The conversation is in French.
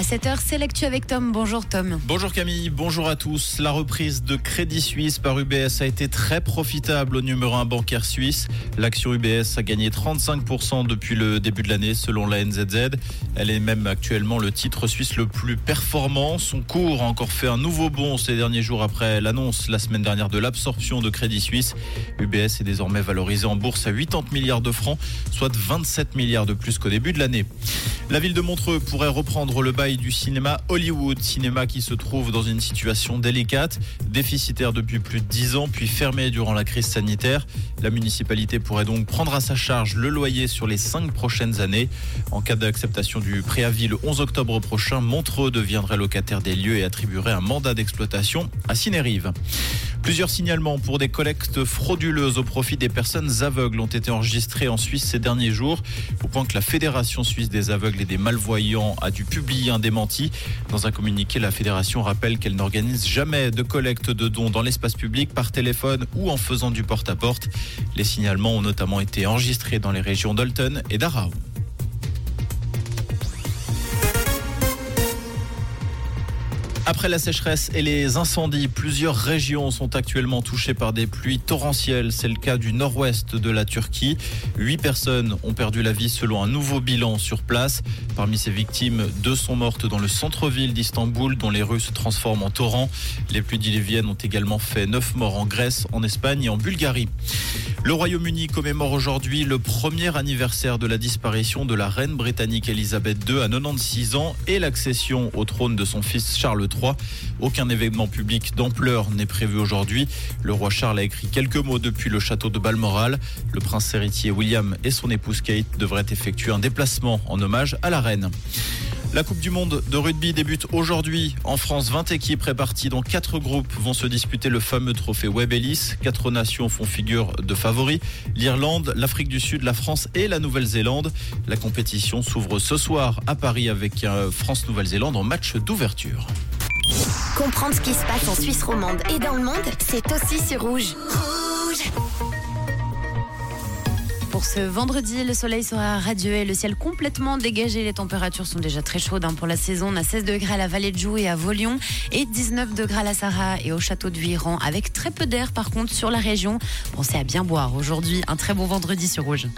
À 7h, c'est l'actu avec Tom. Bonjour Tom. Bonjour Camille, bonjour à tous. La reprise de Crédit Suisse par UBS a été très profitable au numéro 1 bancaire suisse. L'action UBS a gagné 35% depuis le début de l'année selon la NZZ. Elle est même actuellement le titre suisse le plus performant. Son cours a encore fait un nouveau bond ces derniers jours après l'annonce la semaine dernière de l'absorption de Crédit Suisse. UBS est désormais valorisé en bourse à 80 milliards de francs, soit 27 milliards de plus qu'au début de l'année. La ville de Montreux pourrait reprendre le bail du cinéma Hollywood, cinéma qui se trouve dans une situation délicate, déficitaire depuis plus de 10 ans, puis fermé durant la crise sanitaire. La municipalité pourrait donc prendre à sa charge le loyer sur les 5 prochaines années. En cas d'acceptation du préavis le 11 octobre prochain, Montreux deviendrait locataire des lieux et attribuerait un mandat d'exploitation à Cinérive. Plusieurs signalements pour des collectes frauduleuses au profit des personnes aveugles ont été enregistrés en Suisse ces derniers jours, au point que la Fédération suisse des aveugles et des malvoyants a dû publier un démenti. Dans un communiqué, la fédération rappelle qu'elle n'organise jamais de collecte de dons dans l'espace public par téléphone ou en faisant du porte-à-porte. Les signalements ont notamment été enregistrés dans les régions d'Olten et d'Arau. Après la sécheresse et les incendies, plusieurs régions sont actuellement touchées par des pluies torrentielles. C'est le cas du nord-ouest de la Turquie. Huit personnes ont perdu la vie selon un nouveau bilan sur place. Parmi ces victimes, deux sont mortes dans le centre-ville d'Istanbul, dont les rues se transforment en torrents. Les pluies diluviennes ont également fait neuf morts en Grèce, en Espagne et en Bulgarie. Le Royaume-Uni commémore aujourd'hui le premier anniversaire de la disparition de la reine britannique Elisabeth II à 96 ans et l'accession au trône de son fils Charles III. Aucun événement public d'ampleur n'est prévu aujourd'hui. Le roi Charles a écrit quelques mots depuis le château de Balmoral. Le prince héritier William et son épouse Kate devraient effectuer un déplacement en hommage à la reine. La Coupe du Monde de rugby débute aujourd'hui. En France, 20 équipes réparties dans 4 groupes vont se disputer le fameux trophée Webb Ellis. Quatre nations font figure de favoris. L'Irlande, l'Afrique du Sud, la France et la Nouvelle-Zélande. La compétition s'ouvre ce soir à Paris avec un France-Nouvelle-Zélande en match d'ouverture. Comprendre ce qui se passe en Suisse romande et dans le monde, c'est aussi sur Rouge. Rouge Pour ce vendredi, le soleil sera radieux et le ciel complètement dégagé. Les températures sont déjà très chaudes hein, pour la saison. On a 16 degrés à la vallée de Joux et à Volion et 19 degrés à la Sarah et au château de Viran avec très peu d'air par contre sur la région. Pensez à bien boire aujourd'hui. Un très bon vendredi sur Rouge.